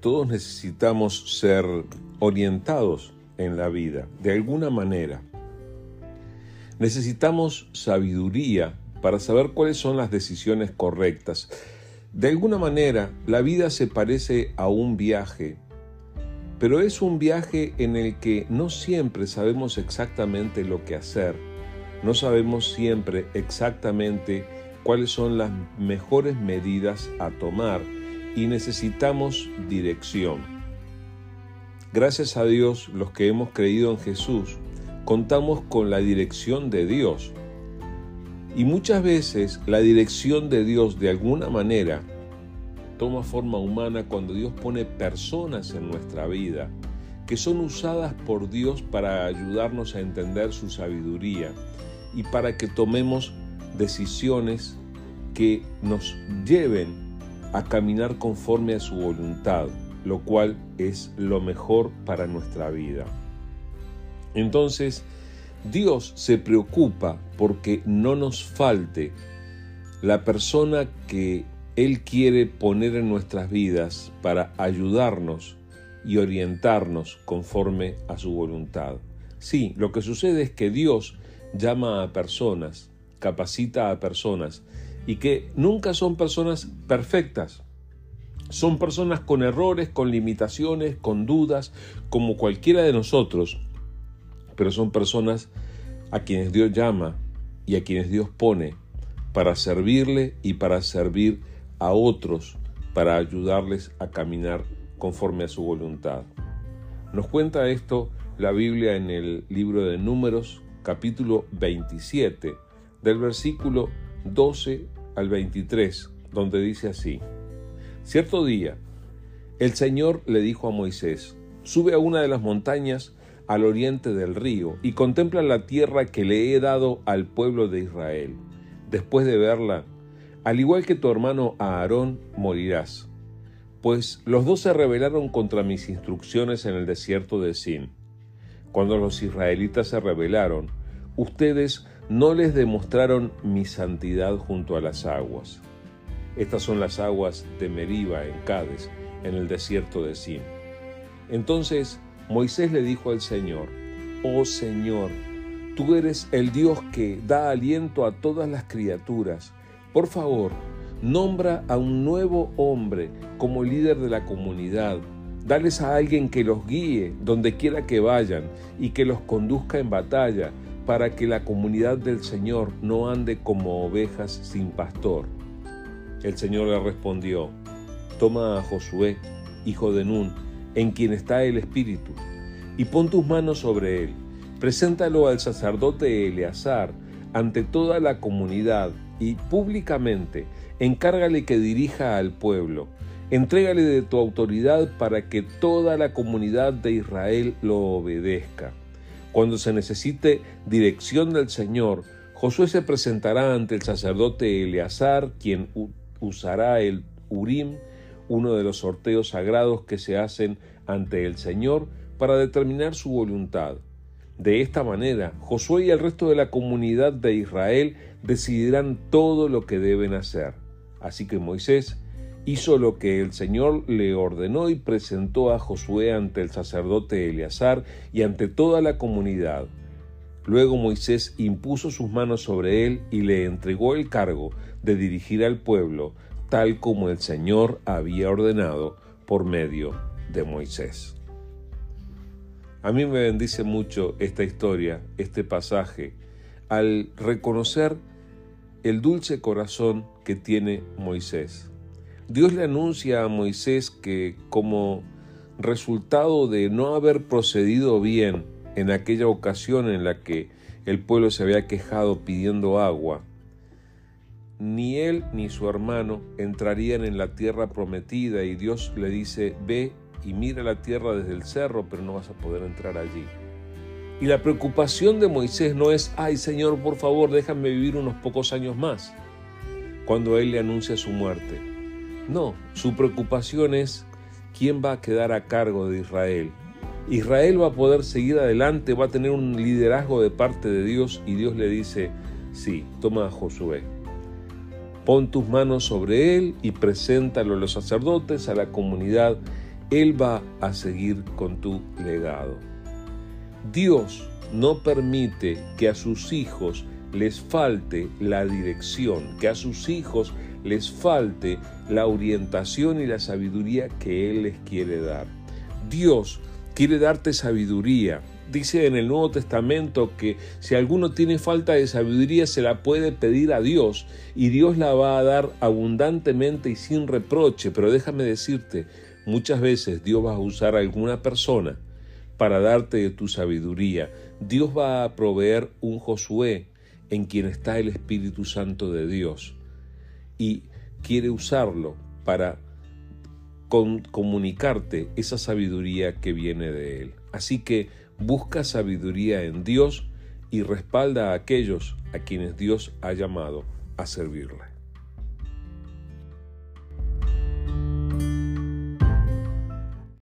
Todos necesitamos ser orientados en la vida, de alguna manera. Necesitamos sabiduría para saber cuáles son las decisiones correctas. De alguna manera, la vida se parece a un viaje, pero es un viaje en el que no siempre sabemos exactamente lo que hacer, no sabemos siempre exactamente cuáles son las mejores medidas a tomar y necesitamos dirección. Gracias a Dios, los que hemos creído en Jesús, contamos con la dirección de Dios. Y muchas veces la dirección de Dios de alguna manera toma forma humana cuando Dios pone personas en nuestra vida que son usadas por Dios para ayudarnos a entender su sabiduría y para que tomemos decisiones que nos lleven a caminar conforme a su voluntad, lo cual es lo mejor para nuestra vida. Entonces, Dios se preocupa porque no nos falte la persona que Él quiere poner en nuestras vidas para ayudarnos y orientarnos conforme a su voluntad. Sí, lo que sucede es que Dios llama a personas, capacita a personas y que nunca son personas perfectas. Son personas con errores, con limitaciones, con dudas, como cualquiera de nosotros, pero son personas a quienes Dios llama y a quienes Dios pone para servirle y para servir a otros, para ayudarles a caminar conforme a su voluntad. Nos cuenta esto la Biblia en el libro de Números, capítulo 27, del versículo 12 al 23, donde dice así, Cierto día, el Señor le dijo a Moisés, sube a una de las montañas al oriente del río y contempla la tierra que le he dado al pueblo de Israel. Después de verla, al igual que tu hermano Aarón, morirás. Pues los dos se rebelaron contra mis instrucciones en el desierto de Sin. Cuando los israelitas se rebelaron, ustedes no les demostraron mi santidad junto a las aguas. Estas son las aguas de Meriba en Cádiz, en el desierto de Sin. Entonces Moisés le dijo al Señor, Oh Señor, tú eres el Dios que da aliento a todas las criaturas. Por favor, nombra a un nuevo hombre como líder de la comunidad. Dales a alguien que los guíe donde quiera que vayan y que los conduzca en batalla para que la comunidad del Señor no ande como ovejas sin pastor. El Señor le respondió, Toma a Josué, hijo de Nun, en quien está el Espíritu, y pon tus manos sobre él. Preséntalo al sacerdote Eleazar ante toda la comunidad y públicamente encárgale que dirija al pueblo. Entrégale de tu autoridad para que toda la comunidad de Israel lo obedezca. Cuando se necesite dirección del Señor, Josué se presentará ante el sacerdote Eleazar, quien usará el Urim, uno de los sorteos sagrados que se hacen ante el Señor para determinar su voluntad. De esta manera, Josué y el resto de la comunidad de Israel decidirán todo lo que deben hacer. Así que Moisés hizo lo que el Señor le ordenó y presentó a Josué ante el sacerdote Eleazar y ante toda la comunidad. Luego Moisés impuso sus manos sobre él y le entregó el cargo de dirigir al pueblo, tal como el Señor había ordenado por medio de Moisés. A mí me bendice mucho esta historia, este pasaje, al reconocer el dulce corazón que tiene Moisés. Dios le anuncia a Moisés que como resultado de no haber procedido bien en aquella ocasión en la que el pueblo se había quejado pidiendo agua, ni él ni su hermano entrarían en la tierra prometida y Dios le dice, ve y mira la tierra desde el cerro, pero no vas a poder entrar allí. Y la preocupación de Moisés no es, ay Señor, por favor, déjame vivir unos pocos años más, cuando Él le anuncia su muerte. No, su preocupación es quién va a quedar a cargo de Israel. Israel va a poder seguir adelante, va a tener un liderazgo de parte de Dios y Dios le dice, sí, toma a Josué. Pon tus manos sobre él y preséntalo a los sacerdotes, a la comunidad Él va a seguir con tu legado. Dios no permite que a sus hijos les falte la dirección, que a sus hijos les falte la orientación y la sabiduría que Él les quiere dar. Dios quiere darte sabiduría. Dice en el Nuevo Testamento que si alguno tiene falta de sabiduría se la puede pedir a Dios y Dios la va a dar abundantemente y sin reproche. Pero déjame decirte, muchas veces Dios va a usar a alguna persona para darte de tu sabiduría. Dios va a proveer un Josué en quien está el Espíritu Santo de Dios y quiere usarlo para comunicarte esa sabiduría que viene de Él. Así que busca sabiduría en Dios y respalda a aquellos a quienes Dios ha llamado a servirle.